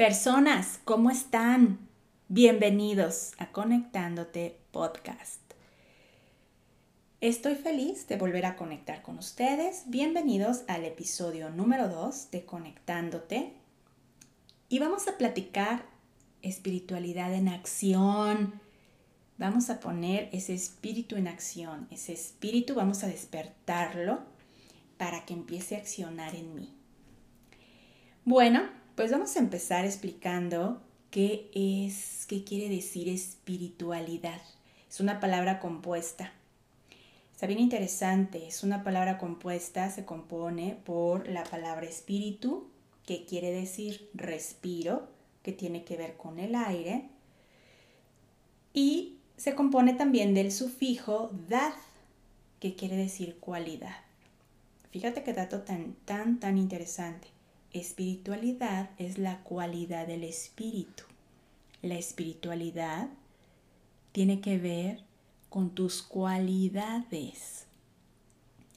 Personas, ¿cómo están? Bienvenidos a Conectándote Podcast. Estoy feliz de volver a conectar con ustedes. Bienvenidos al episodio número 2 de Conectándote. Y vamos a platicar espiritualidad en acción. Vamos a poner ese espíritu en acción. Ese espíritu vamos a despertarlo para que empiece a accionar en mí. Bueno, pues vamos a empezar explicando qué es, qué quiere decir espiritualidad. Es una palabra compuesta. Está bien interesante, es una palabra compuesta, se compone por la palabra espíritu, que quiere decir respiro, que tiene que ver con el aire, y se compone también del sufijo dad, que quiere decir cualidad. Fíjate qué dato tan, tan, tan interesante. Espiritualidad es la cualidad del espíritu. La espiritualidad tiene que ver con tus cualidades.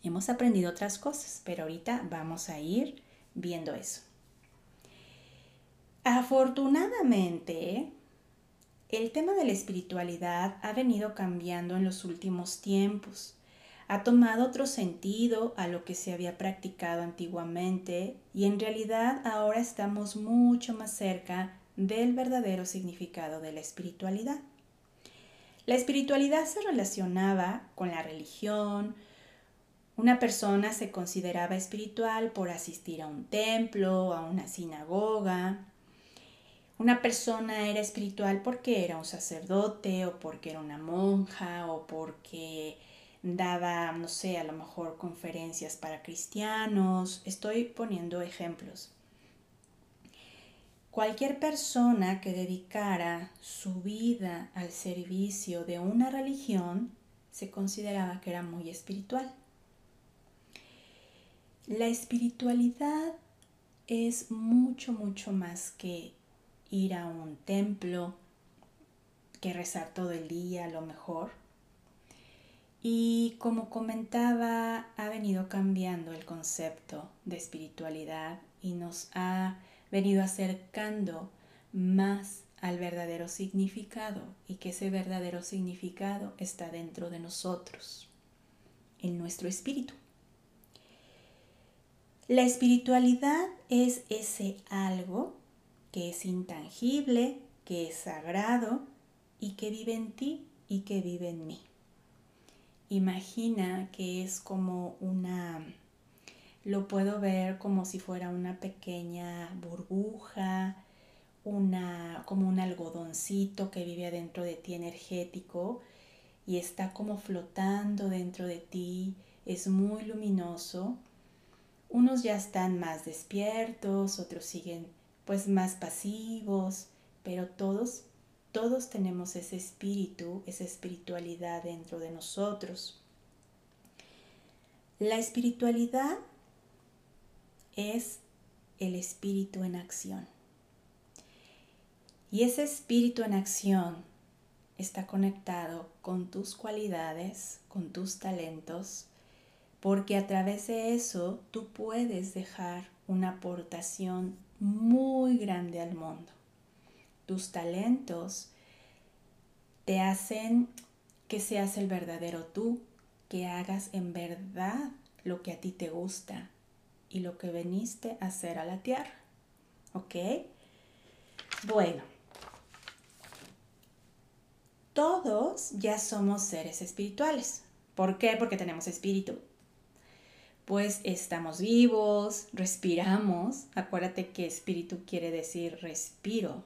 Hemos aprendido otras cosas, pero ahorita vamos a ir viendo eso. Afortunadamente, el tema de la espiritualidad ha venido cambiando en los últimos tiempos ha tomado otro sentido a lo que se había practicado antiguamente y en realidad ahora estamos mucho más cerca del verdadero significado de la espiritualidad. La espiritualidad se relacionaba con la religión, una persona se consideraba espiritual por asistir a un templo, a una sinagoga. Una persona era espiritual porque era un sacerdote o porque era una monja o porque daba, no sé, a lo mejor conferencias para cristianos. Estoy poniendo ejemplos. Cualquier persona que dedicara su vida al servicio de una religión se consideraba que era muy espiritual. La espiritualidad es mucho, mucho más que ir a un templo, que rezar todo el día a lo mejor y como comentaba, ha venido cambiando el concepto de espiritualidad y nos ha venido acercando más al verdadero significado y que ese verdadero significado está dentro de nosotros, en nuestro espíritu. La espiritualidad es ese algo que es intangible, que es sagrado y que vive en ti y que vive en mí. Imagina que es como una, lo puedo ver como si fuera una pequeña burbuja, una, como un algodoncito que vive adentro de ti energético y está como flotando dentro de ti, es muy luminoso. Unos ya están más despiertos, otros siguen pues más pasivos, pero todos todos tenemos ese espíritu, esa espiritualidad dentro de nosotros. La espiritualidad es el espíritu en acción. Y ese espíritu en acción está conectado con tus cualidades, con tus talentos, porque a través de eso tú puedes dejar una aportación muy grande al mundo tus talentos te hacen que seas el verdadero tú, que hagas en verdad lo que a ti te gusta y lo que veniste a hacer a la tierra. ¿Ok? Bueno, todos ya somos seres espirituales. ¿Por qué? Porque tenemos espíritu. Pues estamos vivos, respiramos. Acuérdate que espíritu quiere decir respiro,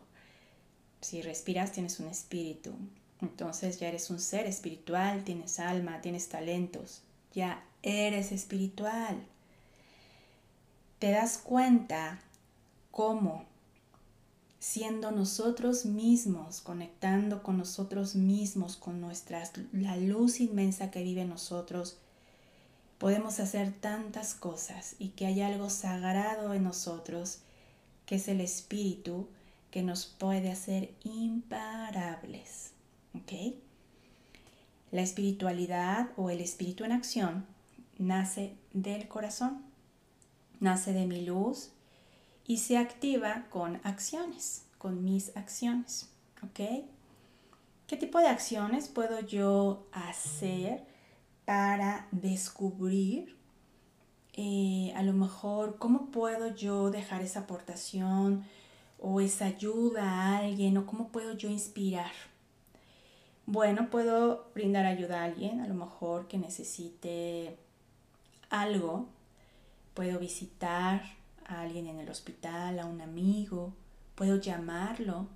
si respiras tienes un espíritu. Entonces ya eres un ser espiritual, tienes alma, tienes talentos, ya eres espiritual. Te das cuenta cómo siendo nosotros mismos, conectando con nosotros mismos, con nuestras, la luz inmensa que vive en nosotros, podemos hacer tantas cosas y que hay algo sagrado en nosotros, que es el espíritu, que nos puede hacer imparables. ¿Ok? La espiritualidad o el espíritu en acción nace del corazón, nace de mi luz y se activa con acciones, con mis acciones, ¿ok? ¿Qué tipo de acciones puedo yo hacer para descubrir eh, a lo mejor cómo puedo yo dejar esa aportación o esa ayuda a alguien o cómo puedo yo inspirar? Bueno, puedo brindar ayuda a alguien, a lo mejor que necesite algo. Puedo visitar a alguien en el hospital, a un amigo, puedo llamarlo.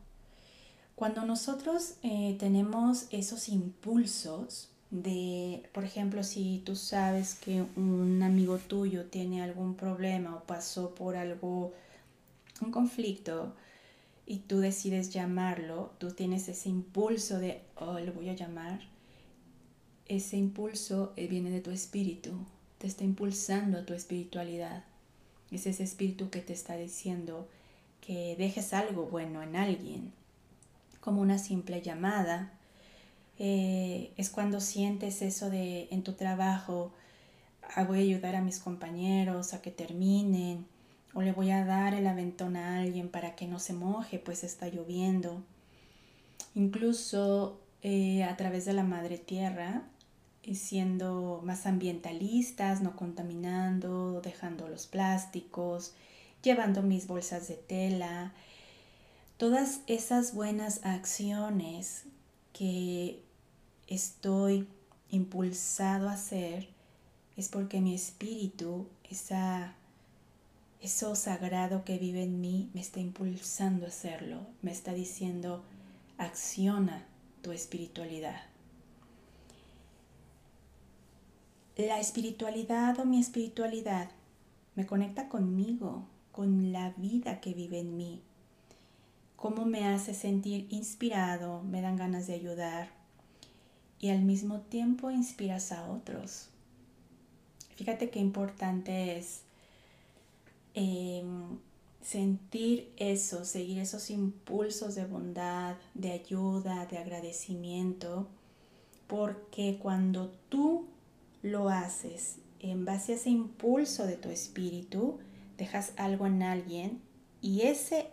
Cuando nosotros eh, tenemos esos impulsos de, por ejemplo, si tú sabes que un amigo tuyo tiene algún problema o pasó por algo, un conflicto, y tú decides llamarlo, tú tienes ese impulso de, oh, lo voy a llamar. Ese impulso eh, viene de tu espíritu, te está impulsando a tu espiritualidad. Es ese espíritu que te está diciendo que dejes algo bueno en alguien, como una simple llamada. Eh, es cuando sientes eso de en tu trabajo, voy a ayudar a mis compañeros a que terminen, o le voy a dar el aventón a alguien para que no se moje, pues está lloviendo. Incluso eh, a través de la madre tierra, siendo más ambientalistas, no contaminando, dejando los plásticos, llevando mis bolsas de tela. Todas esas buenas acciones que estoy impulsado a hacer es porque mi espíritu, esa, eso sagrado que vive en mí, me está impulsando a hacerlo, me está diciendo, acciona tu espiritualidad. la espiritualidad o mi espiritualidad me conecta conmigo, con la vida que vive en mí. Cómo me hace sentir inspirado, me dan ganas de ayudar y al mismo tiempo inspiras a otros. Fíjate qué importante es em, sentir eso, seguir esos impulsos de bondad, de ayuda, de agradecimiento, porque cuando tú lo haces en base a ese impulso de tu espíritu, dejas algo en alguien y ese,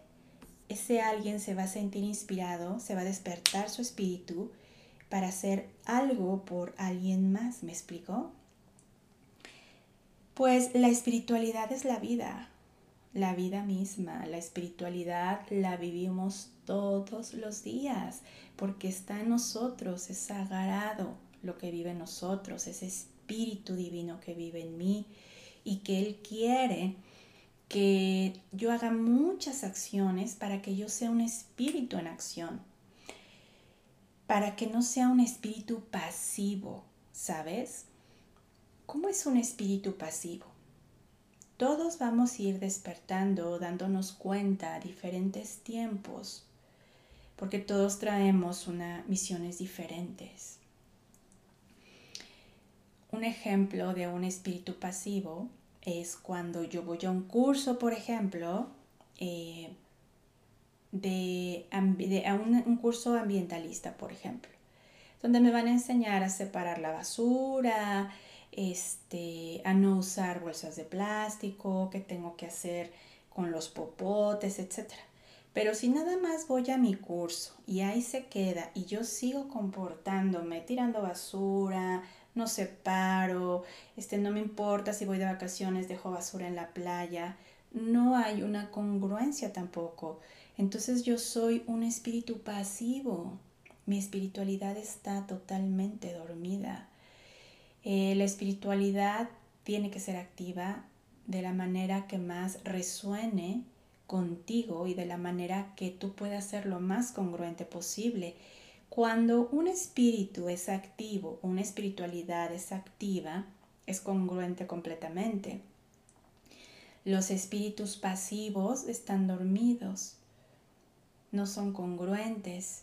ese alguien se va a sentir inspirado, se va a despertar su espíritu para hacer algo por alguien más, ¿me explico? Pues la espiritualidad es la vida, la vida misma, la espiritualidad la vivimos todos los días porque está en nosotros, es sagrado lo que vive en nosotros, es espíritu Espíritu Divino que vive en mí y que Él quiere que yo haga muchas acciones para que yo sea un espíritu en acción, para que no sea un espíritu pasivo, ¿sabes? ¿Cómo es un espíritu pasivo? Todos vamos a ir despertando, dándonos cuenta a diferentes tiempos, porque todos traemos una, misiones diferentes. Un ejemplo de un espíritu pasivo es cuando yo voy a un curso, por ejemplo, eh, de, a un, curso ambientalista, por ejemplo, donde me van a enseñar a separar la basura, este, a no usar bolsas de plástico, qué tengo que hacer con los popotes, etc. Pero si nada más voy a mi curso y ahí se queda y yo sigo comportándome, tirando basura, no separo, este, no me importa si voy de vacaciones, dejo basura en la playa, no hay una congruencia tampoco. Entonces yo soy un espíritu pasivo, mi espiritualidad está totalmente dormida. Eh, la espiritualidad tiene que ser activa de la manera que más resuene contigo y de la manera que tú puedas ser lo más congruente posible. Cuando un espíritu es activo, una espiritualidad es activa, es congruente completamente. Los espíritus pasivos están dormidos, no son congruentes,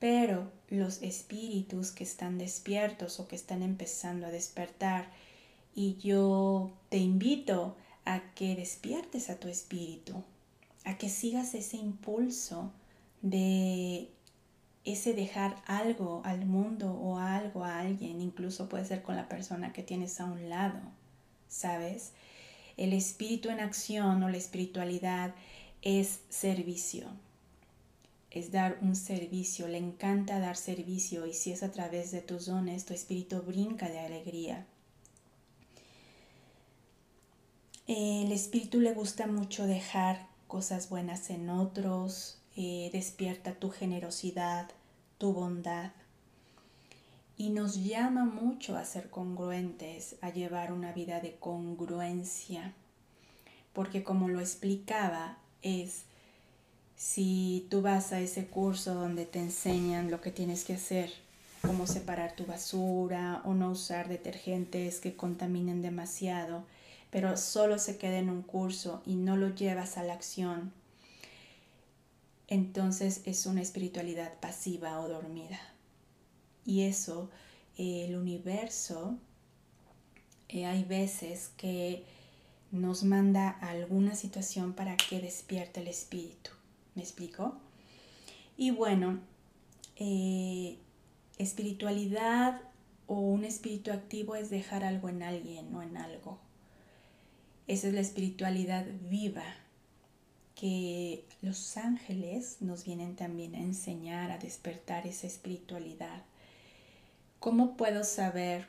pero los espíritus que están despiertos o que están empezando a despertar, y yo te invito a que despiertes a tu espíritu, a que sigas ese impulso de ese dejar algo al mundo o algo a alguien, incluso puede ser con la persona que tienes a un lado, ¿sabes? El espíritu en acción o la espiritualidad es servicio, es dar un servicio, le encanta dar servicio y si es a través de tus dones, tu espíritu brinca de alegría. El espíritu le gusta mucho dejar cosas buenas en otros, eh, despierta tu generosidad, tu bondad y nos llama mucho a ser congruentes, a llevar una vida de congruencia, porque como lo explicaba, es si tú vas a ese curso donde te enseñan lo que tienes que hacer, cómo separar tu basura o no usar detergentes que contaminen demasiado, pero solo se queda en un curso y no lo llevas a la acción, entonces es una espiritualidad pasiva o dormida. Y eso, el universo, eh, hay veces que nos manda a alguna situación para que despierte el espíritu. ¿Me explico? Y bueno, eh, espiritualidad o un espíritu activo es dejar algo en alguien o en algo. Esa es la espiritualidad viva que los ángeles nos vienen también a enseñar, a despertar esa espiritualidad. ¿Cómo puedo saber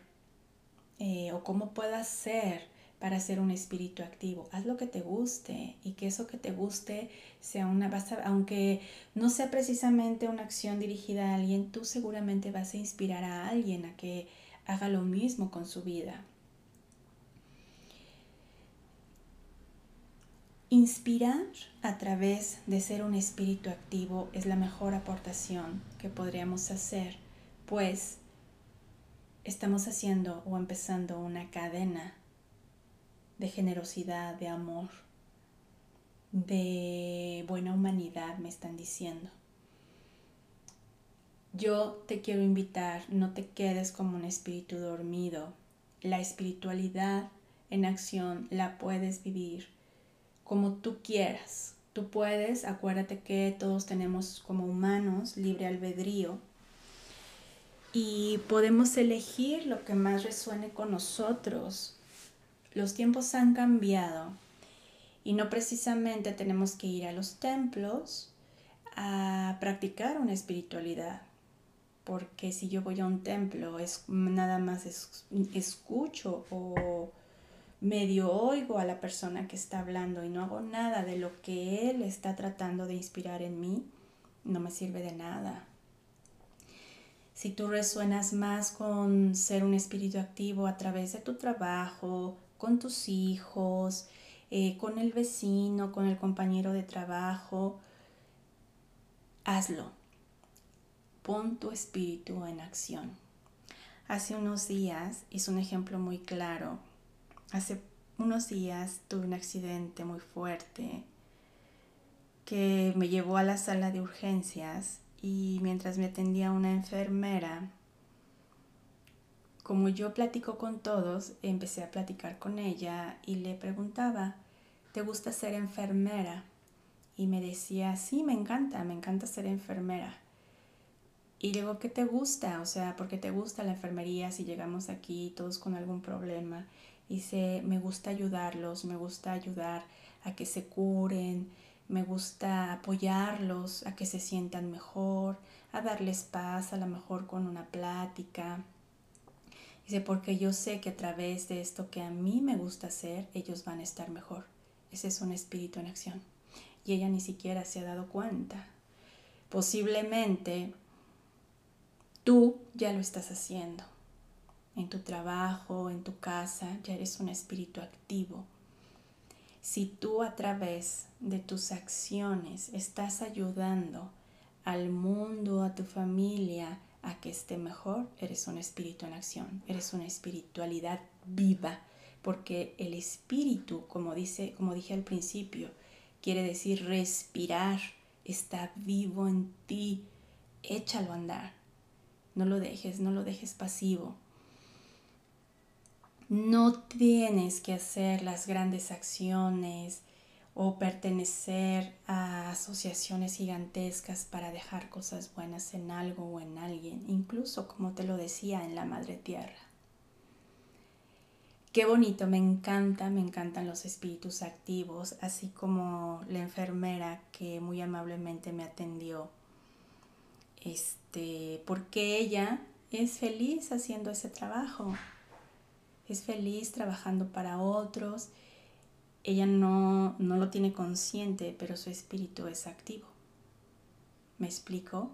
eh, o cómo puedo hacer para ser un espíritu activo? Haz lo que te guste y que eso que te guste sea una, vas aunque no sea precisamente una acción dirigida a alguien, tú seguramente vas a inspirar a alguien a que haga lo mismo con su vida. Inspirar a través de ser un espíritu activo es la mejor aportación que podríamos hacer, pues estamos haciendo o empezando una cadena de generosidad, de amor, de buena humanidad, me están diciendo. Yo te quiero invitar, no te quedes como un espíritu dormido. La espiritualidad en acción la puedes vivir como tú quieras. Tú puedes, acuérdate que todos tenemos como humanos libre albedrío y podemos elegir lo que más resuene con nosotros. Los tiempos han cambiado y no precisamente tenemos que ir a los templos a practicar una espiritualidad. Porque si yo voy a un templo, es nada más escucho o medio oigo a la persona que está hablando y no hago nada de lo que él está tratando de inspirar en mí, no me sirve de nada. Si tú resuenas más con ser un espíritu activo a través de tu trabajo, con tus hijos, eh, con el vecino, con el compañero de trabajo, hazlo. Pon tu espíritu en acción. Hace unos días hice un ejemplo muy claro Hace unos días tuve un accidente muy fuerte que me llevó a la sala de urgencias y mientras me atendía una enfermera, como yo platico con todos, empecé a platicar con ella y le preguntaba, ¿te gusta ser enfermera? Y me decía, sí, me encanta, me encanta ser enfermera. Y digo, ¿qué te gusta? O sea, ¿por qué te gusta la enfermería si llegamos aquí todos con algún problema? Dice, me gusta ayudarlos, me gusta ayudar a que se curen, me gusta apoyarlos a que se sientan mejor, a darles paz, a lo mejor con una plática. Dice, porque yo sé que a través de esto que a mí me gusta hacer, ellos van a estar mejor. Ese es un espíritu en acción. Y ella ni siquiera se ha dado cuenta. Posiblemente tú ya lo estás haciendo en tu trabajo, en tu casa, ya eres un espíritu activo. Si tú a través de tus acciones estás ayudando al mundo, a tu familia, a que esté mejor, eres un espíritu en acción, eres una espiritualidad viva, porque el espíritu, como dice, como dije al principio, quiere decir respirar, está vivo en ti, échalo a andar. No lo dejes, no lo dejes pasivo. No tienes que hacer las grandes acciones o pertenecer a asociaciones gigantescas para dejar cosas buenas en algo o en alguien, incluso como te lo decía en la Madre Tierra. Qué bonito, me encanta, me encantan los espíritus activos, así como la enfermera que muy amablemente me atendió. Este, porque ella es feliz haciendo ese trabajo. Es feliz trabajando para otros. Ella no, no lo tiene consciente, pero su espíritu es activo. ¿Me explico?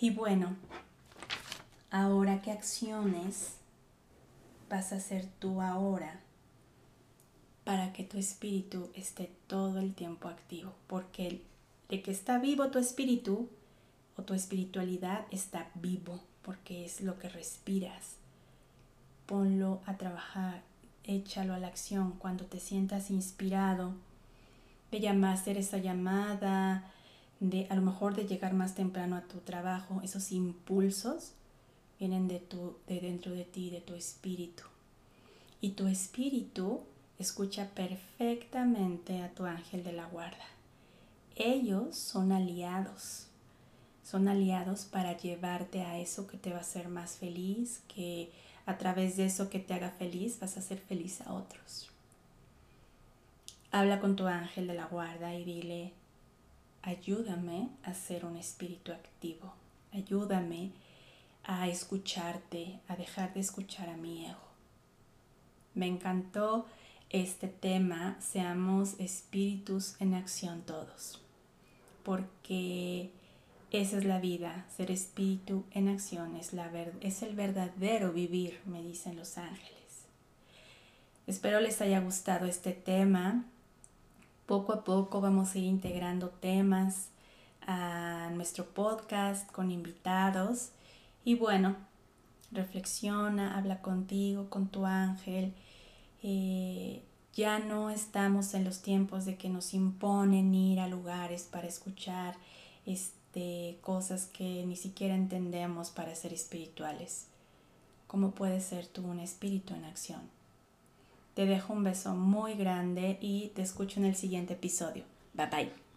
Y bueno, ahora qué acciones vas a hacer tú ahora para que tu espíritu esté todo el tiempo activo, porque de que está vivo tu espíritu o tu espiritualidad está vivo, porque es lo que respiras. Ponlo a trabajar, échalo a la acción cuando te sientas inspirado de llamar, hacer esa llamada, de a lo mejor de llegar más temprano a tu trabajo, esos impulsos vienen de, tu, de dentro de ti, de tu espíritu. Y tu espíritu escucha perfectamente a tu ángel de la guarda. Ellos son aliados. Son aliados para llevarte a eso que te va a hacer más feliz, que a través de eso que te haga feliz vas a hacer feliz a otros. Habla con tu ángel de la guarda y dile, ayúdame a ser un espíritu activo. Ayúdame a escucharte, a dejar de escuchar a mi ego. Me encantó este tema, seamos espíritus en acción todos, porque esa es la vida, ser espíritu en acción es, la es el verdadero vivir, me dicen los ángeles. Espero les haya gustado este tema. Poco a poco vamos a ir integrando temas a nuestro podcast con invitados y bueno, reflexiona, habla contigo, con tu ángel. Eh, ya no estamos en los tiempos de que nos imponen ir a lugares para escuchar este, cosas que ni siquiera entendemos para ser espirituales. ¿Cómo puedes ser tú un espíritu en acción? Te dejo un beso muy grande y te escucho en el siguiente episodio. Bye bye.